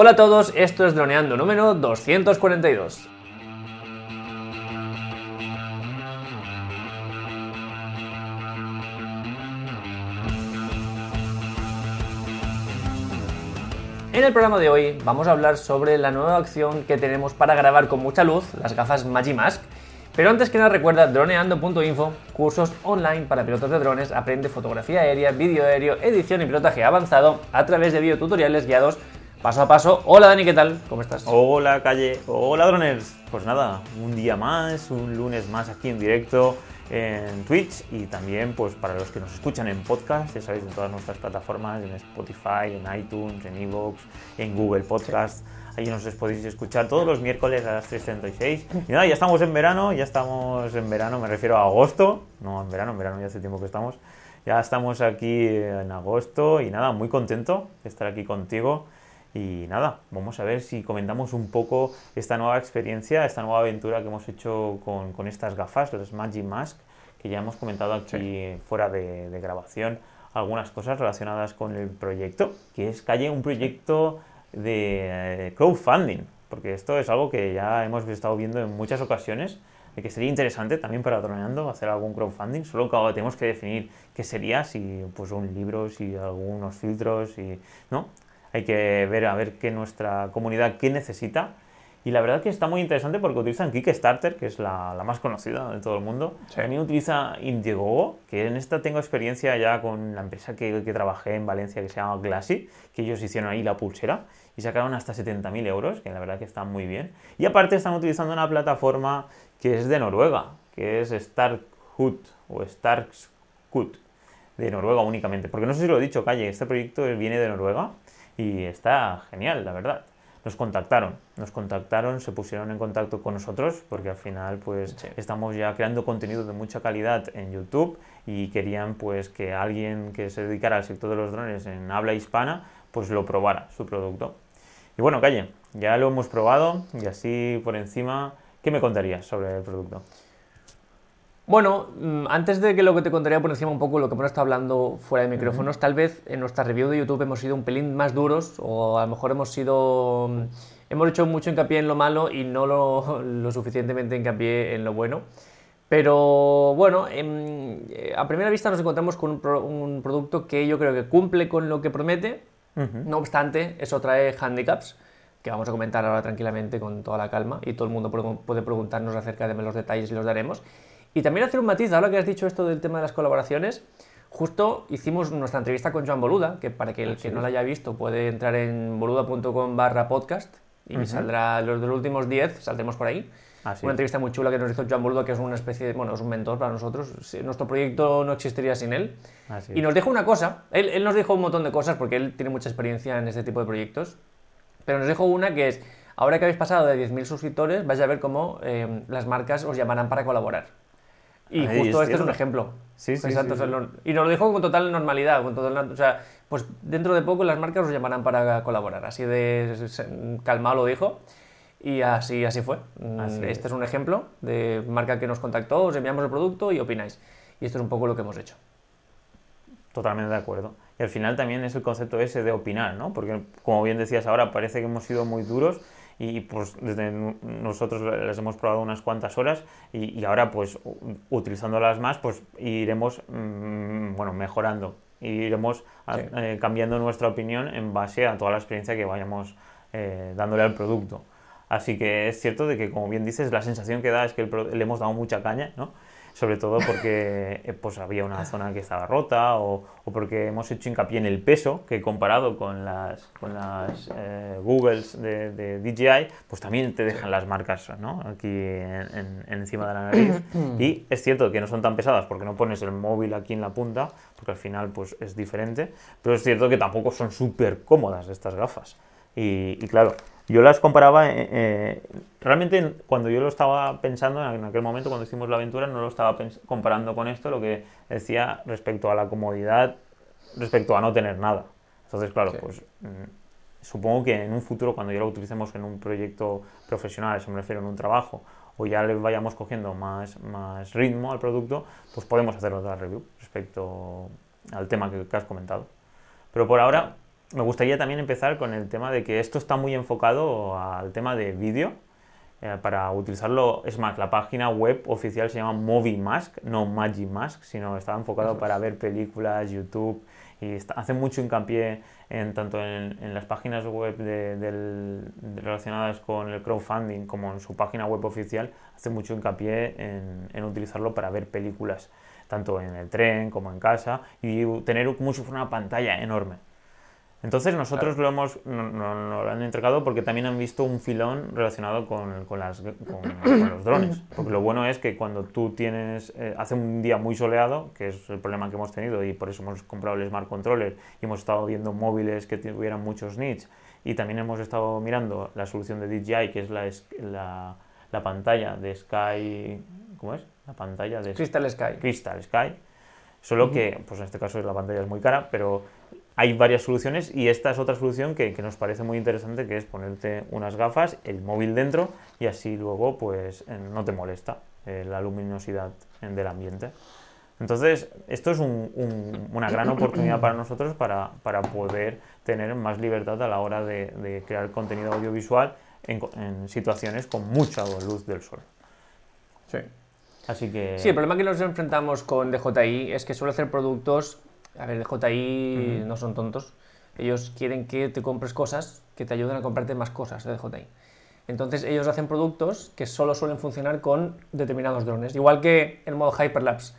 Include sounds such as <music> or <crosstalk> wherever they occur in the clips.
Hola a todos, esto es Droneando número 242. En el programa de hoy vamos a hablar sobre la nueva opción que tenemos para grabar con mucha luz, las gafas Magimask. Pero antes que nada recuerda droneando.info, cursos online para pilotos de drones, aprende fotografía aérea, vídeo aéreo, edición y pilotaje avanzado a través de videotutoriales guiados paso a paso. Hola Dani, ¿qué tal? ¿Cómo estás? Hola Calle, hola droners. Pues nada, un día más, un lunes más aquí en directo en Twitch y también pues para los que nos escuchan en podcast, ya sabéis, en todas nuestras plataformas, en Spotify, en iTunes, en Evox, en Google Podcast. Ahí nos podéis escuchar todos los miércoles a las 3.36. Y nada, ya estamos en verano, ya estamos en verano, me refiero a agosto, no en verano, en verano ya hace tiempo que estamos. Ya estamos aquí en agosto y nada, muy contento de estar aquí contigo. Y nada, vamos a ver si comentamos un poco esta nueva experiencia, esta nueva aventura que hemos hecho con, con estas gafas, las Magic Mask, que ya hemos comentado aquí fuera de, de, grabación algunas cosas relacionadas con el proyecto, que es Calle un proyecto de eh, crowdfunding, porque esto es algo que ya hemos estado viendo en muchas ocasiones, de que sería interesante también para Droneando hacer algún crowdfunding, solo que ahora tenemos que definir qué sería, si pues un libro, si algunos filtros, y ¿no? Hay que ver a ver qué nuestra comunidad qué necesita. Y la verdad que está muy interesante porque utilizan Kickstarter, que es la, la más conocida de todo el mundo. También utiliza Indiegogo, que en esta tengo experiencia ya con la empresa que, que trabajé en Valencia, que se llama Glassy, que ellos hicieron ahí la pulsera y sacaron hasta 70.000 euros, que la verdad que está muy bien. Y aparte están utilizando una plataforma que es de Noruega, que es Starkhut o Starkskut, de Noruega únicamente. Porque no sé si lo he dicho, Calle, este proyecto viene de Noruega y está genial, la verdad. Nos contactaron, nos contactaron, se pusieron en contacto con nosotros porque al final pues sí. estamos ya creando contenido de mucha calidad en YouTube y querían pues que alguien que se dedicara al sector de los drones en habla hispana pues lo probara su producto. Y bueno, Calle, ya lo hemos probado y así por encima, ¿qué me contarías sobre el producto? Bueno, mm, antes de que lo que te contaría por encima un poco lo que hemos estado hablando fuera de micrófonos, uh -huh. tal vez en nuestra review de YouTube hemos sido un pelín más duros o a lo mejor hemos sido... mm, Hemos hecho mucho hincapié en lo malo y no lo, <laughs> lo suficientemente hincapié en lo bueno. Pero bueno, en, eh, a primera vista nos encontramos con un, pro, un, producto que yo creo que cumple con lo que promete. Uh -huh. No obstante, eso trae handicaps que vamos a comentar ahora tranquilamente con toda la calma y todo el mundo puede preguntarnos acerca de los detalles y los daremos. Y también hacer un matiz, ahora que has dicho esto del tema de las colaboraciones, justo hicimos nuestra entrevista con Joan Boluda, que para que el que no la haya visto puede entrar en boluda.com barra podcast y uh -huh. saldrá los de los últimos 10, saldremos por ahí. Una entrevista muy chula que nos hizo Joan Boluda, que es una especie de, bueno, es un mentor para nosotros. Nuestro proyecto no existiría sin él. Y nos dijo una cosa, él, él nos dijo un montón de cosas porque él tiene mucha experiencia en este tipo de proyectos, pero nos dijo una que es, ahora que habéis pasado de 10.000 suscriptores, vais a ver cómo eh, las marcas os llamarán para colaborar. Y Ahí justo este es un ejemplo. Sí, sí, Exacto, sí, sí. Y nos lo dijo con total normalidad. Con total, o sea, pues dentro de poco las marcas os llamarán para colaborar. Así de calmado lo dijo. Y así, así fue. Así este es. es un ejemplo de marca que nos contactó, os enviamos el producto y opináis. Y esto es un poco lo que hemos hecho. Totalmente de acuerdo. Y al final también es el concepto ese de opinar, ¿no? Porque, como bien decías ahora, parece que hemos sido muy duros y pues desde nosotros las hemos probado unas cuantas horas y, y ahora pues utilizándolas más pues iremos mmm, bueno mejorando iremos sí. eh, cambiando nuestra opinión en base a toda la experiencia que vayamos eh, dándole al producto así que es cierto de que como bien dices la sensación que da es que el, le hemos dado mucha caña ¿no? Sobre todo porque eh, pues había una zona que estaba rota o, o, porque hemos hecho hincapié en el peso que comparado con las, con las eh, Googles de, de, DJI pues también te dejan las marcas ¿no? aquí en, en, encima de la nariz. <clears throat> Y es cierto que no son tan pesadas porque no pones el móvil aquí en la punta porque al final pues es diferente pero es cierto que tampoco son súper cómodas estas gafas. Y, y claro yo las comparaba, eh, eh, realmente cuando yo lo estaba pensando, en aquel momento cuando hicimos la aventura, no lo estaba comparando con esto, lo que decía respecto a la comodidad, respecto a no tener nada. Entonces, claro, sí. pues mmm, supongo que en un futuro, cuando ya lo utilicemos en un proyecto profesional, eso me refiero en un trabajo, o ya le vayamos cogiendo más, más ritmo al producto, pues podemos hacer otra review respecto al tema que, que has comentado. Pero por ahora me gustaría también empezar con el tema de que esto está muy enfocado al tema de vídeo. Eh, para utilizarlo, es más, la página web oficial se llama MovieMask, no Magimask, sino está enfocado para ver películas, YouTube, y hace mucho hincapié en tanto en, las páginas web relacionadas con el crowdfunding como en su página web oficial, hace mucho hincapié en, utilizarlo para ver películas, tanto en el tren como en casa, y tener como si fuera una pantalla enorme. Entonces nosotros lo hemos no, lo han entregado porque también han visto un filón relacionado con, con, las, con, los <coughs> drones. Porque lo bueno es que cuando tú tienes, eh, hace un día muy soleado, que es el problema que hemos tenido y por eso hemos comprado el Smart Controller y hemos estado viendo móviles que tuvieran muchos nits y también hemos estado mirando la solución de DJI, que es la, la, la pantalla de Sky, ¿cómo es? La pantalla de Crystal Sky. Crystal Sky. Solo que, pues en este caso la pantalla es muy cara, pero hay varias soluciones y esta es otra solución que, nos parece muy interesante, que es ponerte unas gafas, el móvil dentro y así luego pues no te molesta eh, la luminosidad del ambiente. Entonces, esto es una gran oportunidad para nosotros para, poder tener más libertad a la hora de, crear contenido audiovisual en, en, situaciones con mucha luz del sol. Sí. Así que... Sí, el problema que nos enfrentamos con DJI es que suele hacer productos a ver, DJI no son tontos. Ellos quieren que te compres cosas que te ayuden a comprarte más cosas de DJI. Entonces ellos hacen productos que solo suelen funcionar con determinados drones. Igual que el modo Hyperlapse,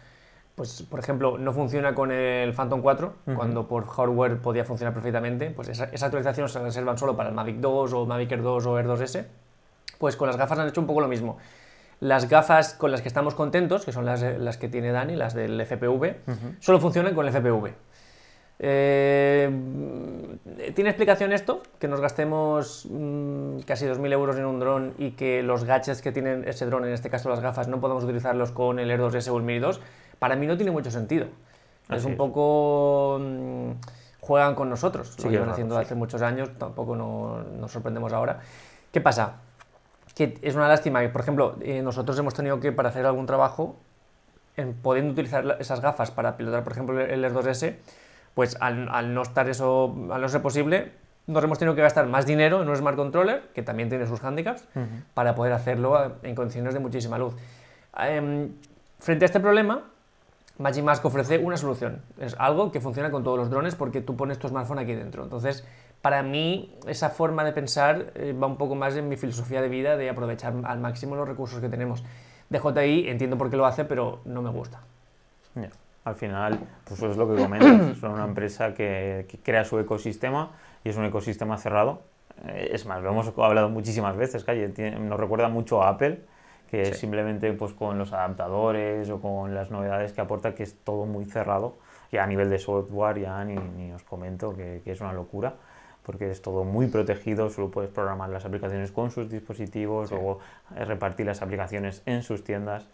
pues por ejemplo no funciona con el Phantom 4, cuando por hardware podía funcionar perfectamente, pues esa, actualización se reservan solo para el Mavic 2 o Mavic Air 2 o Air 2S. Pues con las gafas han hecho un poco lo mismo. Las gafas con las que estamos contentos, que son las, las que tiene Dani, las del FPV, solo funcionan con el FPV. Eh, ¿Tiene explicación esto? Que nos gastemos mm, casi 2.000 euros en un dron y que los gadgets que tienen ese dron, en este caso las gafas, no podemos utilizarlos con el Air 2S o el Mini 2. Para mí no tiene mucho sentido. es un poco... Mm, juegan con nosotros. lo llevan haciendo hace muchos años, tampoco nos sorprendemos ahora. ¿Qué pasa? Que es una lástima que, por ejemplo, eh, nosotros hemos tenido que, para hacer algún trabajo, en, pudiendo utilizar esas gafas para pilotar, por ejemplo, el Air 2S, pues al, no estar eso, al no ser posible, nos hemos tenido que gastar más dinero en un Smart Controller, que también tiene sus handicaps, para poder hacerlo en condiciones de muchísima luz. Em, frente a este problema, Magimask ofrece una solución. Es algo que funciona con todos los drones porque tú pones tu smartphone aquí dentro. Entonces, para mí esa forma de pensar eh, va un poco más en mi filosofía de vida de aprovechar al máximo los recursos que tenemos. DJI entiendo por qué lo hace, pero no me gusta. Al final, pues eso es lo que comentas, son una empresa que, crea su ecosistema y es un ecosistema cerrado. Eh, es más, lo hemos hablado muchísimas veces, Calle, nos recuerda mucho a Apple, que simplemente pues, con los adaptadores o con las novedades que aporta, que es todo muy cerrado. Ya a nivel de software ya ni, ni os comento que, que es una locura porque es todo muy protegido, solo puedes programar las aplicaciones con sus dispositivos, luego eh, repartir las aplicaciones en sus tiendas.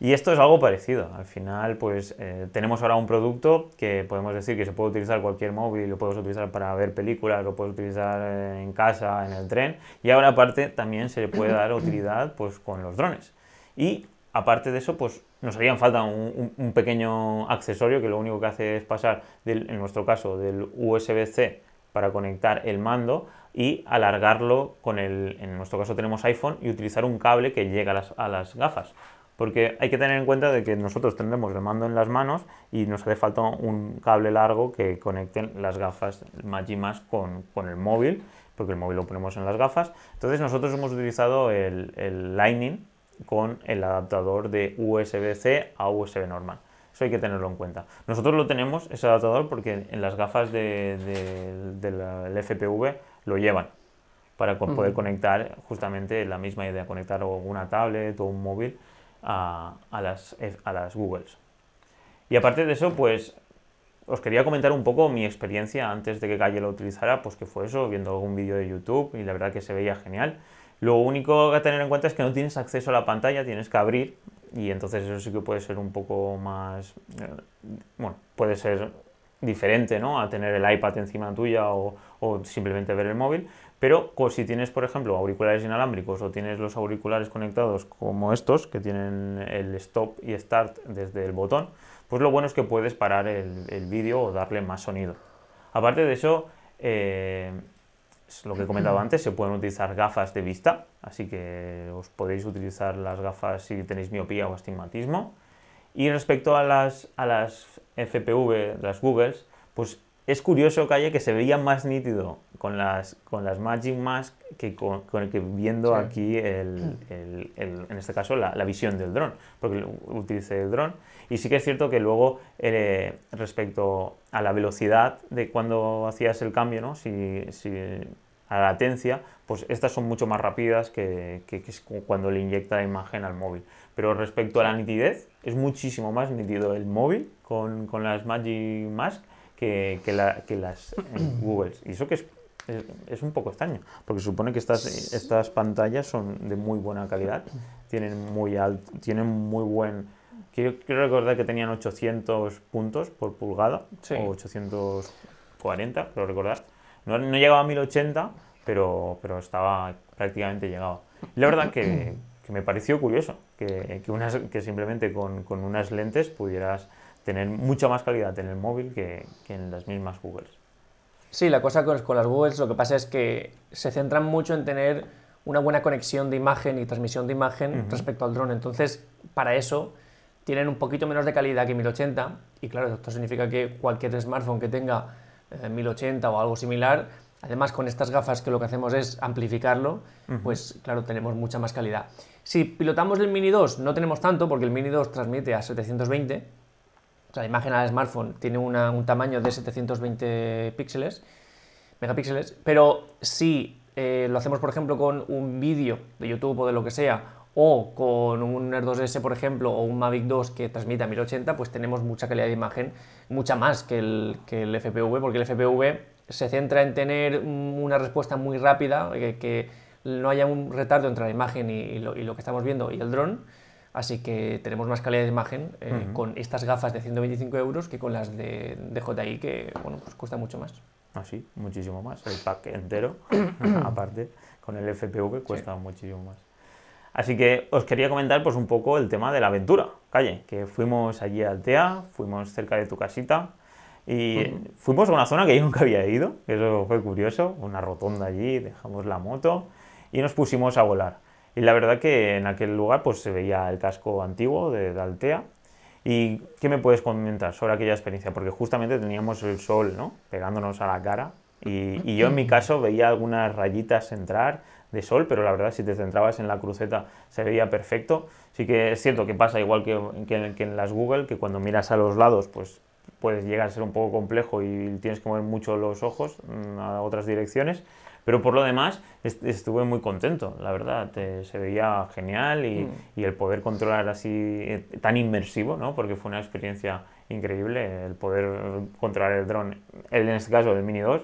Y esto es algo parecido. Al final, pues eh, tenemos ahora un producto que podemos decir que se puede utilizar cualquier móvil, lo puedes utilizar para ver películas, lo puedes utilizar eh, en casa, en el tren. Y ahora aparte también se le puede dar <clears throat> utilidad pues con los drones. Y aparte de eso, pues nos harían falta un, pequeño accesorio que lo único que hace es pasar, en nuestro caso, del USB-C para conectar el mando y alargarlo con el, en nuestro caso tenemos iPhone, y utilizar un cable que llega a las, gafas. Porque hay que tener en cuenta de que nosotros tendremos el mando en las manos y nos hace falta un cable largo que conecten las gafas Magimask con, con el móvil, porque el móvil lo ponemos en las gafas. Entonces nosotros hemos utilizado el, el Lightning con el adaptador de USB-C a USB normal. Eso hay que tenerlo en cuenta. Nosotros lo tenemos, ese adaptador, porque en las gafas del de, FPV lo llevan para poder conectar justamente la misma idea, conectar una tablet o un móvil a, las, a las Googles. Y aparte de eso, pues os quería comentar un poco mi experiencia antes de que Calle lo utilizara, pues que fue eso, viendo algún vídeo de YouTube y la verdad que se veía genial. Lo único que tener en cuenta es que no tienes acceso a la pantalla, tienes que abrir y entonces eso sí que puede ser un poco más, eh, bueno, puede ser diferente, ¿no? A tener el iPad encima tuya o, simplemente ver el móvil, pero si tienes, por ejemplo, auriculares inalámbricos o tienes los auriculares conectados como estos, que tienen el stop y start desde el botón, pues lo bueno es que puedes parar el, el vídeo o darle más sonido. Aparte de eso, eh, es lo que he comentado antes, se pueden utilizar gafas de vista, así que os podéis utilizar las gafas si tenéis miopía o astigmatismo. Y respecto a las, a las FPV, las Googles, pues es curioso que haya que se veía más nítido con las, con las Magic Mask que, con, el que viendo aquí, el, el, en este caso, la, la visión del dron, porque utilicé el dron. Y sí que es cierto que luego, eh, respecto a la velocidad de cuando hacías el cambio, ¿no? si, si, a la latencia, pues estas son mucho más rápidas que, que, que cuando le inyecta la imagen al móvil. Pero respecto a la nitidez, es muchísimo más nítido el móvil con, con las Magic Mask que, que, la, que las <coughs> Google. Y eso que es, es, un poco extraño, porque supone que estas, estas pantallas son de muy buena calidad, tienen muy, alto, tienen muy buen... Quiero, quiero recordar que tenían 800 puntos por pulgada, o 840, creo recordar. No, no, llegaba a 1080, pero, pero estaba prácticamente llegado. Y la verdad que, que me pareció curioso que, que, unas, que simplemente con, con unas lentes pudieras tener mucha más calidad en el móvil que, que en las mismas Googles. Sí, la cosa con, con las Googles lo que pasa es que se centran mucho en tener una buena conexión de imagen y transmisión de imagen uh -huh. respecto al dron. Entonces, para eso tienen un poquito menos de calidad que 1080 y claro, esto significa que cualquier smartphone que tenga eh, 1080 o algo similar, además con estas gafas que lo que hacemos es amplificarlo, uh -huh. pues claro, tenemos mucha más calidad. Si pilotamos el Mini 2 no tenemos tanto porque el Mini 2 transmite a 720, o sea, la imagen al smartphone tiene una, un tamaño de 720 píxeles, megapíxeles, pero si eh, lo hacemos, por ejemplo, con un vídeo de YouTube o de lo que sea, o con un Air 2S, por ejemplo, o un Mavic 2 que transmite a 1080, pues tenemos mucha calidad de imagen, mucha más que el, que el FPV, porque el FPV se centra en tener una respuesta muy rápida, que, que no haya un retardo entre la imagen y, y, lo, y lo que estamos viendo y el dron, Así que tenemos más calidad de imagen eh, uh -huh. con estas gafas de 125 euros que con las de, de JI, que bueno, pues cuesta mucho más. Así, ah, muchísimo más. El pack entero, <coughs> aparte, con el FPV cuesta sí. muchísimo más. Así que os quería comentar pues un poco el tema de la aventura, calle, que fuimos allí a Altea, fuimos cerca de tu casita y uh -huh. fuimos a una zona que yo nunca había ido, que eso fue curioso, una rotonda allí, dejamos la moto y nos pusimos a volar. Y la verdad que en aquel lugar pues se veía el casco antiguo de, de Altea. ¿Y qué me puedes comentar sobre aquella experiencia? Porque justamente teníamos el sol ¿no? pegándonos a la cara y, y, yo en mi caso veía algunas rayitas entrar de sol, pero la verdad si te centrabas en la cruceta se veía perfecto. Sí que es cierto que pasa igual que, que, que en las Google, que cuando miras a los lados pues puedes llegar a ser un poco complejo y tienes que mover mucho los ojos mm, a otras direcciones, pero por lo demás estuve muy contento, la verdad. se veía genial y, mm. y, el poder controlar así eh, tan inmersivo, ¿no? porque fue una experiencia increíble el poder controlar el dron, en este caso el Mini 2,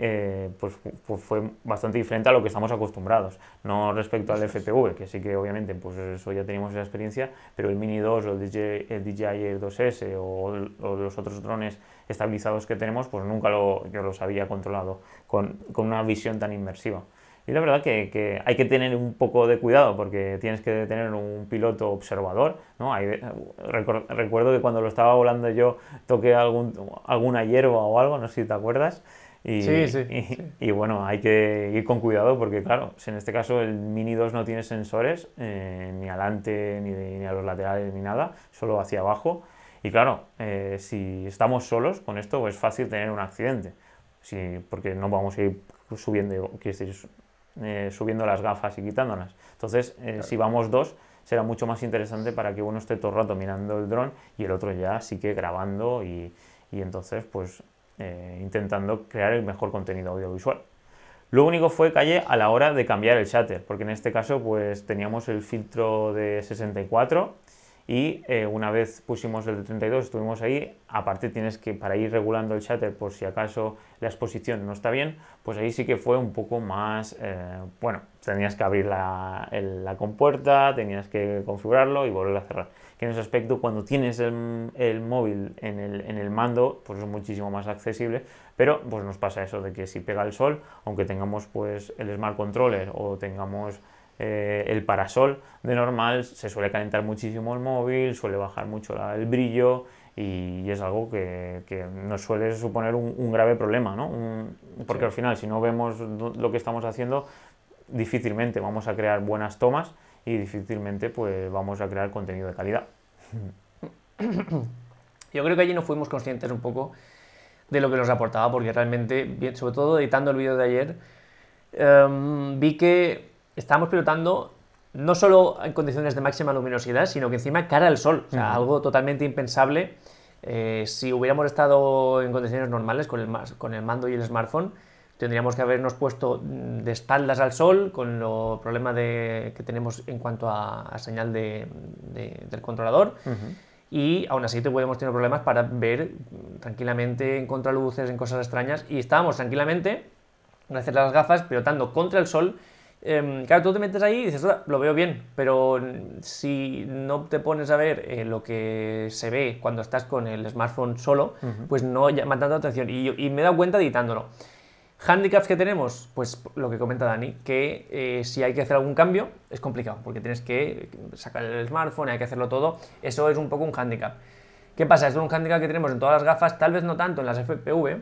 eh, pues, pues, fue bastante diferente a lo que estamos acostumbrados. No respecto al FPV, que sí que obviamente pues eso ya teníamos esa experiencia, pero el Mini 2 o el DJI, el DJI Air 2S o, o, los otros drones estabilizados que tenemos, pues nunca lo, yo los había controlado con, con una visión tan inmersiva. Y la verdad que, que, hay que tener un poco de cuidado porque tienes que tener un piloto observador. ¿no? Hay, recuerdo que cuando lo estaba volando yo toqué algún, alguna hierba o algo, no sé si te acuerdas. Y, sí, sí, y, sí. y, bueno, hay que ir con cuidado porque, claro, si en este caso el Mini 2 no tiene sensores eh, ni adelante, ni, de, ni, a los laterales, ni nada, solo hacia abajo. Y claro, eh, si estamos solos con esto, es fácil tener un accidente. Sí, porque no vamos a ir subiendo, decir, eh, subiendo las gafas y quitándolas. Entonces, eh, claro. si vamos dos, será mucho más interesante para que uno esté todo el rato mirando el dron y el otro ya sí que grabando y, y entonces, pues eh, intentando crear el mejor contenido audiovisual. Lo único fue calle a la hora de cambiar el shutter, porque en este caso pues teníamos el filtro de 64 y eh, una vez pusimos el de 32 estuvimos ahí, aparte tienes que para ir regulando el shutter por si acaso la exposición no está bien, pues ahí sí que fue un poco más, eh, bueno, tenías que abrir la, la compuerta, tenías que configurarlo y volver a cerrar. Que en ese aspecto cuando tienes el, el móvil en el, en el, mando pues es muchísimo más accesible. Pero pues nos pasa eso de que si pega el sol aunque tengamos pues el smart controller o tengamos eh, el parasol de normal se suele calentar muchísimo el móvil suele bajar mucho la, el brillo y es algo que, que nos suele suponer un, grave problema, ¿no? porque al final, si no vemos lo que estamos haciendo, difícilmente vamos a crear buenas tomas y difícilmente pues, vamos a crear contenido de calidad. <coughs> Yo creo que allí no fuimos conscientes un poco de lo que nos aportaba, porque realmente, sobre todo editando el vídeo de ayer, em, vi que estábamos pilotando no solo en condiciones de máxima luminosidad, sino que encima cara al sol, o sea, algo totalmente impensable. Eh, si hubiéramos estado en condiciones normales con el, con el mando y el smartphone, tendríamos que habernos puesto de espaldas al sol con los problemas de, que tenemos en cuanto a, señal de, del controlador. Y aún así te podemos tener problemas para ver tranquilamente en contraluces, en cosas extrañas. Y estábamos tranquilamente, gracias a las gafas, pilotando contra el sol Em, claro, tú te metes ahí y dices, lo veo bien, pero si no te pones a ver eh, lo que se ve cuando estás con el smartphone solo, pues no llama tanta atención. Y, me he dado cuenta editándolo. Handicaps que tenemos, pues lo que comenta Dani, que eh, si hay que hacer algún cambio es complicado, porque tienes que sacar el smartphone, hay que hacerlo todo. Eso es un poco un handicap. ¿Qué pasa? es un handicap que tenemos en todas las gafas, tal vez no tanto en las FPV,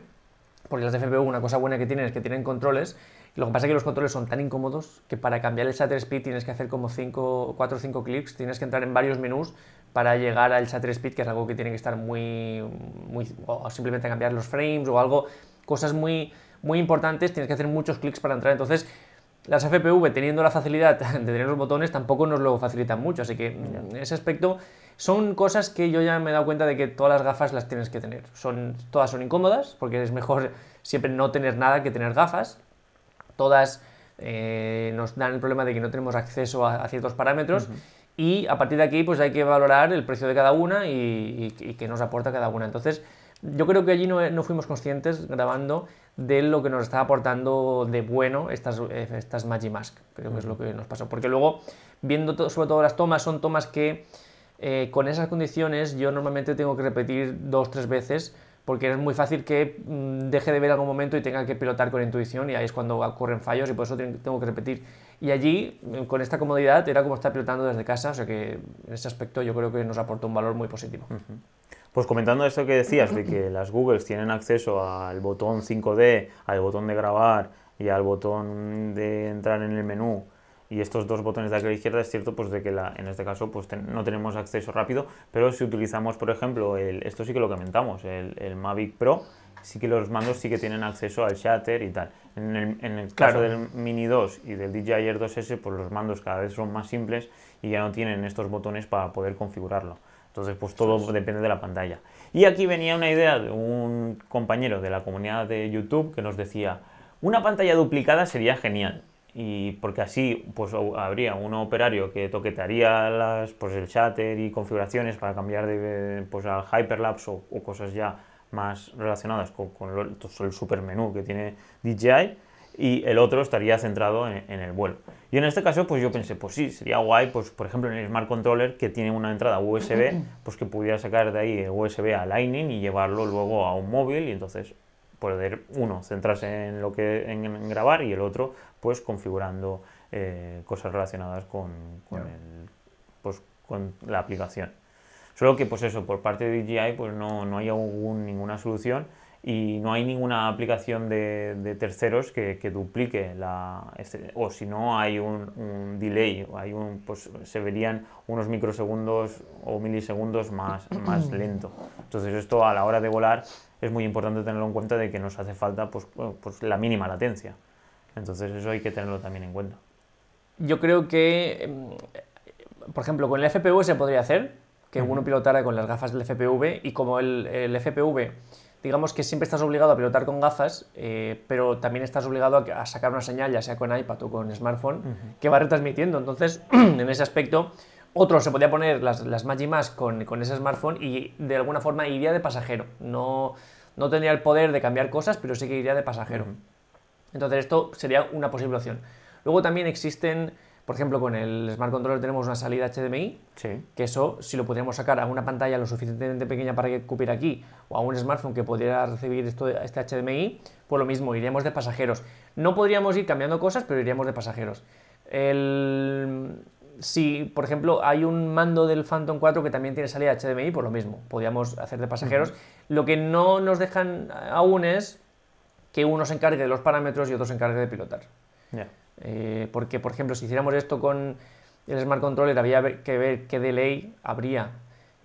porque las FPV una cosa buena que tienen es que tienen controles lo que pasa es que los controles son tan incómodos que para cambiar el shutter speed tienes que hacer como 4 o 5 clics, tienes que entrar en varios menús para llegar al shutter speed, que es algo que tiene que estar muy, muy o simplemente cambiar los frames o algo, cosas muy, muy importantes, tienes que hacer muchos clics para entrar. Entonces, las FPV, teniendo la facilidad <laughs> de tener los botones, tampoco nos lo facilitan mucho. Así que en ese aspecto son cosas que yo ya me he dado cuenta de que todas las gafas las tienes que tener. Son, todas son incómodas, porque es mejor siempre no tener nada que tener gafas todas eh, nos dan el problema de que no tenemos acceso a, ciertos parámetros. Y a partir de aquí, pues hay que valorar el precio de cada una y, qué nos aporta cada una. Entonces, yo creo que allí no, fuimos conscientes grabando de lo que nos estaba aportando de bueno estas, eh, estas Magimask. Creo que es lo que nos pasó. Porque luego, viendo sobre todo las tomas, son tomas que eh, con esas condiciones yo normalmente tengo que repetir dos, tres veces porque es muy fácil que mm, deje de ver algún momento y tenga que pilotar con intuición y ahí es cuando ocurren fallos y por eso tengo que repetir. Y allí, mm, con esta comodidad, era como estar pilotando desde casa, o sea que en ese aspecto yo creo que nos aportó un valor muy positivo. Pues comentando esto que decías, de que las Googles tienen acceso al botón 5D, al botón de grabar y al botón de entrar en el menú, y estos dos botones de aquí a la izquierda es cierto pues de que la, en este caso pues no tenemos acceso rápido, pero si utilizamos por ejemplo, el, esto sí que lo comentamos, el, el, Mavic Pro, sí que los mandos sí que tienen acceso al shutter y tal. En el, en el caso del Mini 2 y del DJI Air 2S, pues los mandos cada vez son más simples y ya no tienen estos botones para poder configurarlo. Entonces, pues todo depende de la pantalla. Y aquí venía una idea de un compañero de la comunidad de YouTube que nos decía, una pantalla duplicada sería genial y porque así pues habría un operario que toquetaría las, pues el shutter y configuraciones para cambiar de, pues al hyperlapse o, cosas ya más relacionadas con, el super menú que tiene DJI y el otro estaría centrado en, el vuelo. Y en este caso, pues yo pensé, pues sí, sería guay, pues por ejemplo en el Smart Controller que tiene una entrada USB, pues que pudiera sacar de ahí USB a Lightning y llevarlo luego a un móvil y entonces poder uno centrarse en lo que en, grabar y el otro pues configurando eh, cosas relacionadas con, pues, con la aplicación. Solo que pues eso, por parte de DJI pues no, no hay ninguna solución y no hay ninguna aplicación de, terceros que, duplique la este, o si no hay un, delay hay un pues se verían unos microsegundos o milisegundos más, más <clears throat> lento entonces esto a la hora de volar es muy importante tenerlo en cuenta de que nos hace falta pues, pues la mínima latencia. Entonces eso hay que tenerlo también en cuenta. Yo creo que, em, por ejemplo, con el FPV se podría hacer, que uno pilotara con las gafas del FPV y como el, el, FPV, digamos que siempre estás obligado a pilotar con gafas, eh, pero también estás obligado a, sacar una señal, ya sea con iPad o con smartphone, que va retransmitiendo. Entonces, <clears throat> en ese aspecto, otro se podía poner las, las Magimask con, con ese smartphone y de alguna forma iría de pasajero. No, no tendría el poder de cambiar cosas, pero sí que iría de pasajero. Entonces esto sería una posible opción. Luego también existen, por ejemplo, con el Smart Controller tenemos una salida HDMI, que eso si lo podríamos sacar a una pantalla lo suficientemente pequeña para que cupiera aquí, o a un smartphone que pudiera recibir esto, este HDMI, pues lo mismo, iríamos de pasajeros. No podríamos ir cambiando cosas, pero iríamos de pasajeros. El si, por ejemplo, hay un mando del Phantom 4 que también tiene salida HDMI, pues lo mismo, podríamos hacer de pasajeros. Lo que no nos dejan aún es que uno se encargue de los parámetros y otro se encargue de pilotar. Eh, porque, por ejemplo, si hiciéramos esto con el Smart Controller, había que ver qué delay habría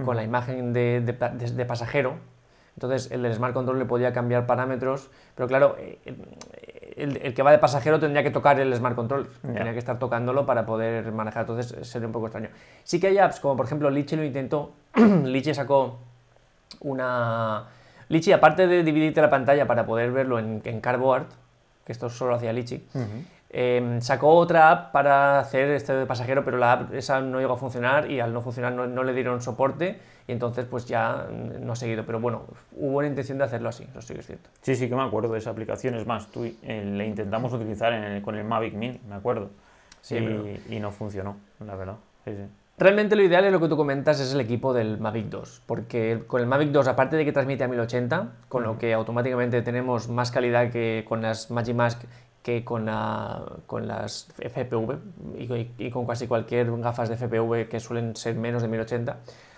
con la imagen de, de, pasajero. Entonces, el Smart Controller podía cambiar parámetros, pero claro, eh, el, que va de pasajero tendría que tocar el Smart Controller, tendría que estar tocándolo para poder manejar, entonces sería un poco extraño. Sí que hay apps, como por ejemplo Liche lo intentó, <clears throat> Liche sacó una... Liche, aparte de dividirte la pantalla para poder verlo en, en Cardboard, que esto solo hacía Liche, Em, sacó otra app para hacer este de pasajero, pero la app esa no llegó a funcionar y al no funcionar no, le dieron soporte y entonces pues ya no ha seguido. Pero bueno, hubo una intención de hacerlo así, eso sí que es cierto. Sí, sí que me acuerdo de esa aplicación. Es más, tú, eh, le intentamos utilizar con el Mavic Mini, me acuerdo. Sí, y, no funcionó, la verdad. Realmente lo ideal es lo que tú comentas es el equipo del Mavic 2, porque con el Mavic 2, aparte de que transmite a 1080, con lo que automáticamente tenemos más calidad que con las Magimask que con, la, con las FPV y, con casi cualquier gafas de FPV que suelen ser menos de 1080.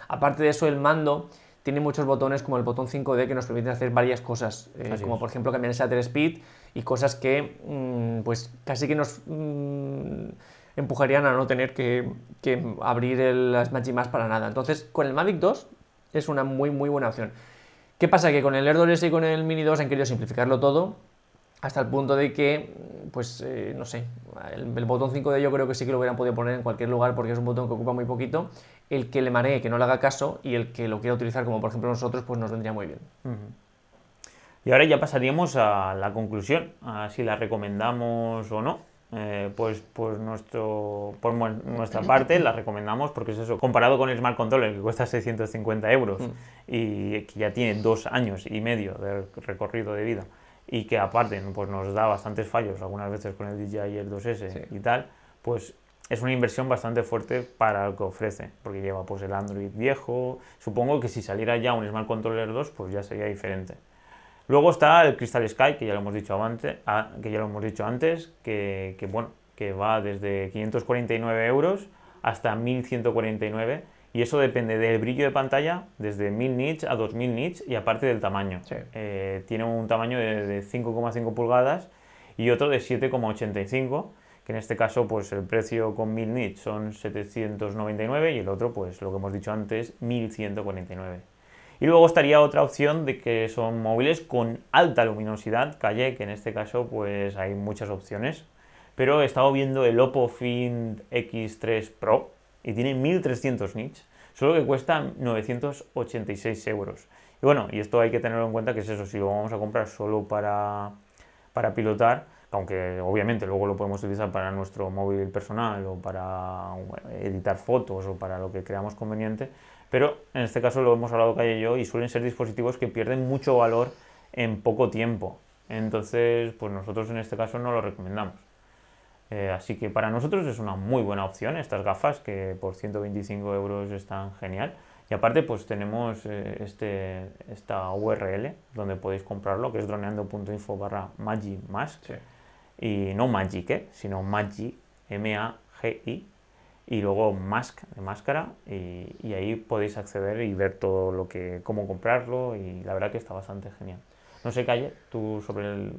Aparte de eso, el mando tiene muchos botones como el botón 5D que nos permiten hacer varias cosas, eh, como por ejemplo cambiar el shutter speed y cosas que mm, pues casi que nos mm, empujarían a no tener que, que abrir el, las más para nada. Entonces, con el Mavic 2 es una muy muy buena opción. ¿Qué pasa? Que con el Air 2 y con el Mini 2 han querido simplificarlo todo hasta el punto de que, pues, eh, no sé, el, botón 5D yo creo que sí que lo hubieran podido poner en cualquier lugar porque es un botón que ocupa muy poquito. El que le maree, que no le haga caso, y el que lo quiera utilizar, como por ejemplo nosotros, pues nos vendría muy bien. Y ahora ya pasaríamos a la conclusión, a si la recomendamos o no. Eh, pues, pues nuestro, por nuestra parte la recomendamos porque es eso, comparado con el Smart Controller que cuesta 650 euros mm. y que ya tiene dos años y medio de recorrido de vida y que aparte pues nos da bastantes fallos algunas veces con el DJI el 2S y tal, pues es una inversión bastante fuerte para lo que ofrece, porque lleva pues el Android viejo, supongo que si saliera ya un Smart Controller 2 pues ya sería diferente. Luego está el Crystal Sky, que ya lo hemos dicho antes, ah, que, ya lo hemos dicho antes que, que, bueno, que va desde 549 euros hasta 1149 y eso depende del brillo de pantalla, desde 1000 nits a 2000 nits y aparte del tamaño. Eh, tiene un tamaño de, 5,5 pulgadas y otro de 7,85, que en este caso pues el precio con 1000 nits son 799 y el otro pues lo que hemos dicho antes 1149. Y luego estaría otra opción de que son móviles con alta luminosidad, calle, que en este caso pues hay muchas opciones. Pero he estado viendo el Oppo Find X3 Pro, y tiene 1300 nits, solo que cuesta 986 euros. Y bueno, y esto hay que tenerlo en cuenta que es eso, si lo vamos a comprar solo para, para pilotar, aunque obviamente luego lo podemos utilizar para nuestro móvil personal o para editar fotos o para lo que creamos conveniente, pero en este caso lo hemos hablado Calle y yo y suelen ser dispositivos que pierden mucho valor en poco tiempo. Entonces, pues nosotros en este caso no lo recomendamos. Eh, así que para nosotros es una muy buena opción estas gafas que por 125 euros están genial. Y aparte pues tenemos eh, este, esta URL donde podéis comprarlo que es droneando.info barra Magimask. Y no Magic, ¿eh? sino Magi, M-A-G-I. Y luego Mask de máscara y, y, ahí podéis acceder y ver todo lo que, cómo comprarlo y la verdad que está bastante genial. No sé, Calle, tú sobre el,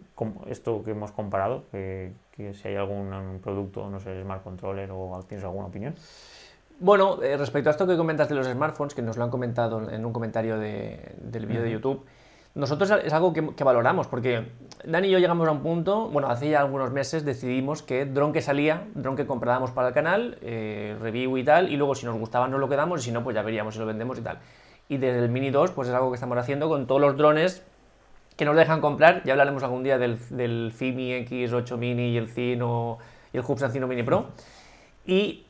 esto que hemos comparado, que, si hay algún producto, no sé, Smart Controller o tienes alguna opinión. Bueno, eh, respecto a esto que comentas de los smartphones, que nos lo han comentado en un comentario del vídeo de YouTube, nosotros es algo que, valoramos, porque Dani y yo llegamos a un punto, bueno, hace ya algunos meses decidimos que dron que salía, dron que comprábamos para el canal, eh, review y tal, y luego si nos gustaba nos lo quedamos, y si no, pues ya veríamos si lo vendemos y tal. Y desde el Mini 2, pues es algo que estamos haciendo con todos los drones que nos dejan comprar. Ya hablaremos algún día del, del FIMI X8 Mini y el Cino y el Hubsan Cino Mini Pro. Y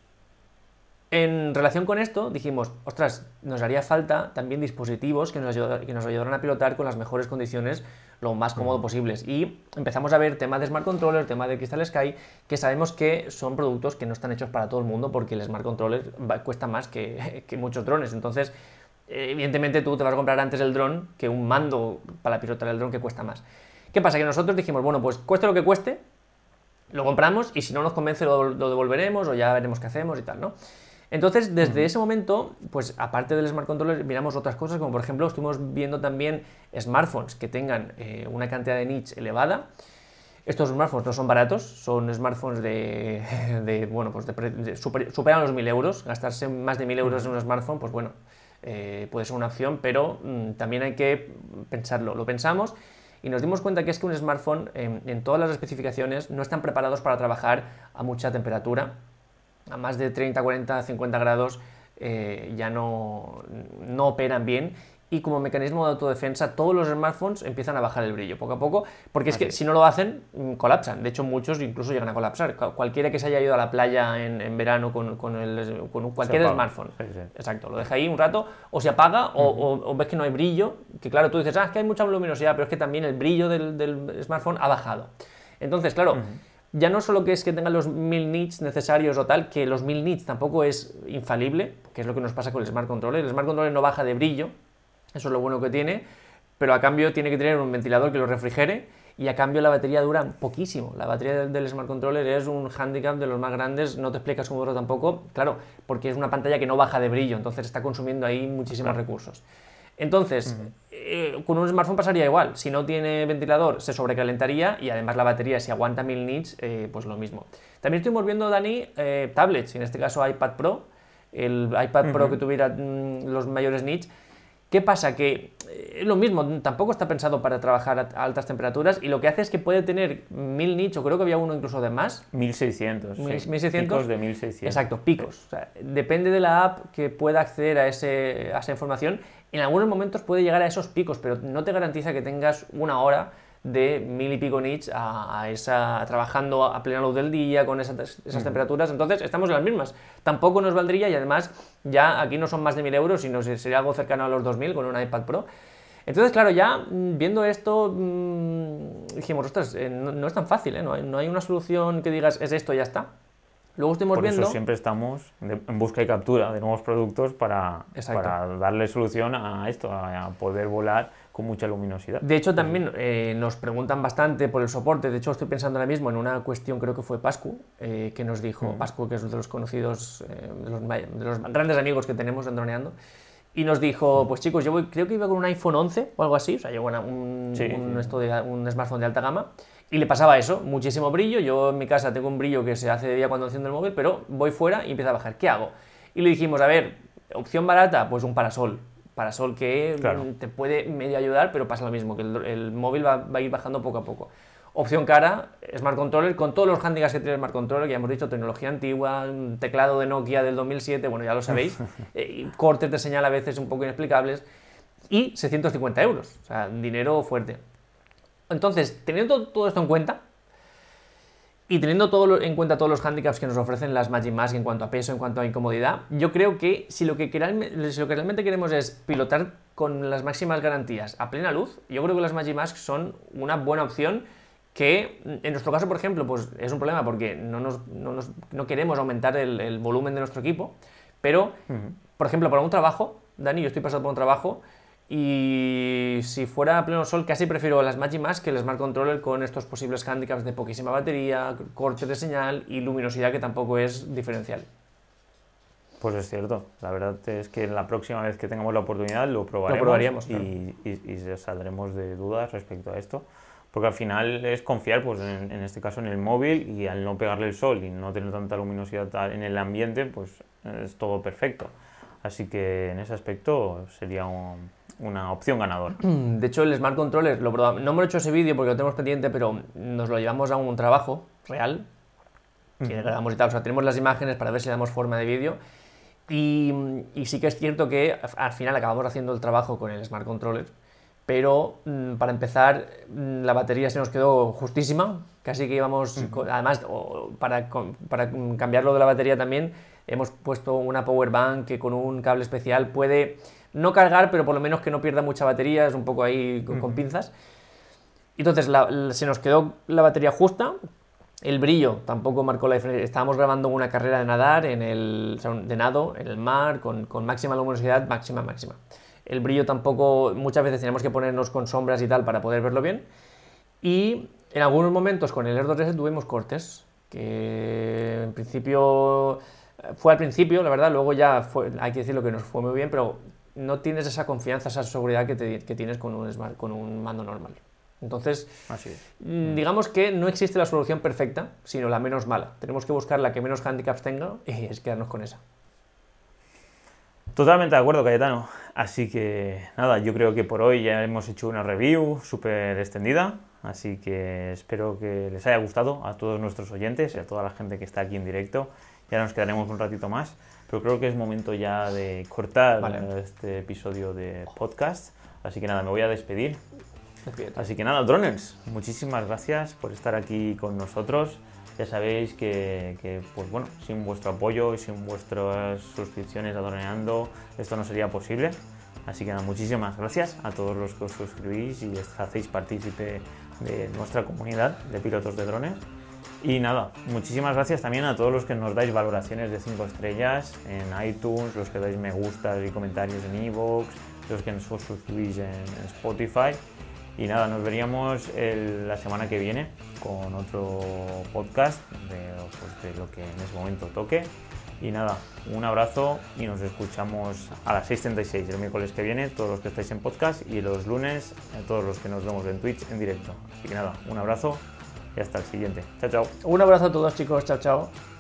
en relación con esto dijimos, ostras, nos haría falta también dispositivos que nos, que nos ayudaran a pilotar con las mejores condiciones lo más cómodo posibles. Y empezamos a ver temas de Smart Controller, tema de Crystal Sky, que sabemos que son productos que no están hechos para todo el mundo porque el Smart Controller cuesta más que, <laughs> que muchos drones. Entonces, evidentemente tú te vas a comprar antes el dron que un mando para pilotar el dron que cuesta más. ¿Qué pasa? Que nosotros dijimos, bueno, pues cueste lo que cueste, lo compramos y si no nos convence lo, lo devolveremos o ya veremos qué hacemos y tal, ¿no? Entonces, desde ese momento, pues aparte del Smart Controller, miramos otras cosas, como por ejemplo, estuvimos viendo también smartphones que tengan eh, una cantidad de nits elevada. Estos smartphones no son baratos, son smartphones de, <laughs> de bueno, pues de, de super, superan los 1000 euros. Gastarse más de 1000 euros en un smartphone, pues bueno, eh, puede ser una opción, pero mmm, también hay que pensarlo. Lo pensamos y nos dimos cuenta que es que un smartphone en, en todas las especificaciones no están preparados para trabajar a mucha temperatura a más de 30, 40, 50 grados eh, ya no, no operan bien y como mecanismo de autodefensa todos los smartphones empiezan a bajar el brillo poco a poco, porque es que si no lo hacen mm, colapsan, de hecho muchos incluso llegan a colapsar, cualquiera que se haya ido a la playa en, en verano con, con, el, con cualquier smartphone, sí, sí. exacto, lo deja ahí un rato o se apaga o, uh -huh. o, o, ves que no hay brillo, que claro, tú dices, ah, es que hay mucha luminosidad, pero es que también el brillo del, del smartphone ha bajado. Entonces, claro, uh -huh ya no solo que es que tengan los 1000 nits necesarios o tal, que los 1000 nits tampoco es infalible, que es lo que nos pasa con el Smart Controller. El Smart Controller no baja de brillo, eso es lo bueno que tiene, pero a cambio tiene que tener un ventilador que lo refrigere y a cambio la batería dura poquísimo. La batería del, del Smart Controller es un handicap de los más grandes, no te explicas cómo dura tampoco, claro, porque es una pantalla que no baja de brillo, entonces está consumiendo ahí muchísimos claro. recursos. Entonces, uh -huh. eh, con un smartphone pasaría igual. Si no tiene ventilador, se sobrecalentaría y además la batería, si aguanta 1000 nits, eh, pues lo mismo. También estuvimos viendo, Dani, eh, tablets, en este caso iPad Pro, el iPad uh -huh. Pro que tuviera mm, los mayores nits. ¿Qué pasa? Que es lo mismo, tampoco está pensado para trabajar a altas temperaturas y lo que hace es que puede tener 1000 nits, o creo que había uno incluso de más. 1600. 1600. Picos de 1600. Exacto, picos. O sea, depende de la app que pueda acceder a, ese, a esa información en algunos momentos puede llegar a esos picos, pero no te garantiza que tengas una hora de mil y pico nits a, a esa, trabajando a plena luz del día con esas, esas temperaturas. Entonces, estamos en las mismas. Tampoco nos valdría y además ya aquí no son más de mil euros, sino sería algo cercano a los 2000 con un iPad Pro. Entonces, claro, ya mm, viendo esto, mmm, dijimos, ostras, eh, no, no, es tan fácil, ¿eh? no, hay, no hay una solución que digas, es esto y ya está. Luego estuvimos Por viendo... eso siempre estamos en busca y captura de nuevos productos para, para darle solución a esto, a poder volar con mucha luminosidad. De hecho, también eh, nos preguntan bastante por el soporte. De hecho, estoy pensando ahora mismo en una cuestión, creo que fue Pascu, eh, que nos dijo, mm. Pascu, que es uno de los conocidos, eh, de, los, de, los, grandes amigos que tenemos en Droneando, y nos dijo, pues chicos, yo voy, creo que iba con un iPhone 11 o algo así, o sea, llevo una, un, sí, un, sí. Esto de, un smartphone de alta gama, y le pasaba eso, muchísimo brillo. Yo en mi casa tengo un brillo que se hace de día cuando enciendo el móvil, pero voy fuera y empieza a bajar. ¿Qué hago? Y le dijimos, a ver, opción barata, pues un parasol. Parasol que claro. te puede medio ayudar, pero pasa lo mismo, que el, el móvil va, va, a ir bajando poco a poco. Opción cara, Smart Controller, con todos los handicaps que tiene Smart Controller, que ya hemos dicho, tecnología antigua, teclado de Nokia del 2007, bueno, ya lo sabéis, <laughs> eh, cortes de señal a veces un poco inexplicables, y 650 euros, o sea, dinero fuerte. Entonces, teniendo todo esto en cuenta, y teniendo todo en cuenta todos los handicaps que nos ofrecen las Magic Mask en cuanto a peso, en cuanto a incomodidad, yo creo que si lo que, si lo que realmente queremos es pilotar con las máximas garantías a plena luz, yo creo que las Magic Mask son una buena opción que en nuestro caso, por ejemplo, pues es un problema porque no, nos, no, nos, no queremos aumentar el, el, volumen de nuestro equipo, pero, uh -huh. por ejemplo, para un trabajo, Dani, yo estoy pasando por un trabajo y si fuera a pleno sol, casi prefiero las Magic Mask que el Smart Controller con estos posibles handicaps de poquísima batería, cortes de señal y luminosidad que tampoco es diferencial. Pues es cierto, la verdad es que la próxima vez que tengamos la oportunidad lo probaremos, lo probaríamos, claro. y, y, y, saldremos de dudas respecto a esto. Porque al final es confiar, pues en, en, este caso, en el móvil y al no pegarle el sol y no tener tanta luminosidad en el ambiente, pues es todo perfecto. Así que en ese aspecto sería un, una opción ganadora. <clears throat> De hecho, el Smart Controller, lo no hemos hecho ese vídeo porque lo tenemos pendiente, pero nos lo llevamos a un trabajo real, que grabamos y tal, o sea, tenemos las imágenes para ver si le damos forma de vídeo. Y, y, sí que es cierto que al final acabamos haciendo el trabajo con el Smart Controller, pero mm, para empezar, mm, la batería se nos quedó justísima, casi que íbamos, uh -huh. además, para, para cambiarlo de la batería también, hemos puesto una power bank que con un cable especial puede no cargar, pero por lo menos que no pierda mucha batería, es un poco ahí con, uh -huh. con pinzas. Entonces la, la, se nos quedó la batería justa, el brillo tampoco marcó la diferencia. Estábamos grabando una carrera de nadar, en el, o sea, de nado, en el mar, con, con, máxima luminosidad, máxima, máxima. El brillo tampoco, muchas veces teníamos que ponernos con sombras y tal para poder verlo bien. Y en algunos momentos con el Air 2S tuvimos cortes. que en principio fue al principio, la verdad, luego ya fue, hay que decirlo que nos fue muy bien, pero no tienes esa confianza, esa seguridad que, tienes con un, con un mando normal. Entonces, mm, digamos que no existe la solución perfecta, sino la menos mala. Tenemos que buscar la que menos handicaps tenga y es quedarnos con esa. Totalmente de acuerdo, Cayetano. Así que nada, yo creo que por hoy ya hemos hecho una review súper extendida. Así que espero que les haya gustado a todos nuestros oyentes y a toda la gente que está aquí en directo. Ya nos quedaremos un ratito más, pero creo que es momento ya de cortar este episodio de podcast. Así que nada, me voy a despedir. Así que nada, droners, muchísimas gracias por estar aquí con nosotros. Ya sabéis que, pues bueno, sin vuestro apoyo y sin vuestras suscripciones a Droneando, esto no sería posible. Así que nada, muchísimas gracias a todos los que os suscribís y hacéis partícipe de nuestra comunidad de pilotos de drones. Y nada, muchísimas gracias también a todos los que nos dais valoraciones de 5 estrellas en iTunes, los que dais me gusta y comentarios en iVoox, los que os suscribís en Spotify. Y nada, nos veríamos la semana que viene con otro podcast de, pues, de lo que en ese momento toque. Y nada, un abrazo y nos escuchamos a las 6.36 el miércoles que viene, todos los que estáis en podcast, y los lunes, eh, todos los que nos vemos en Twitch en directo. Así que nada, un abrazo y hasta el siguiente. Chao, chao. Un abrazo a todos chicos, chao, chao.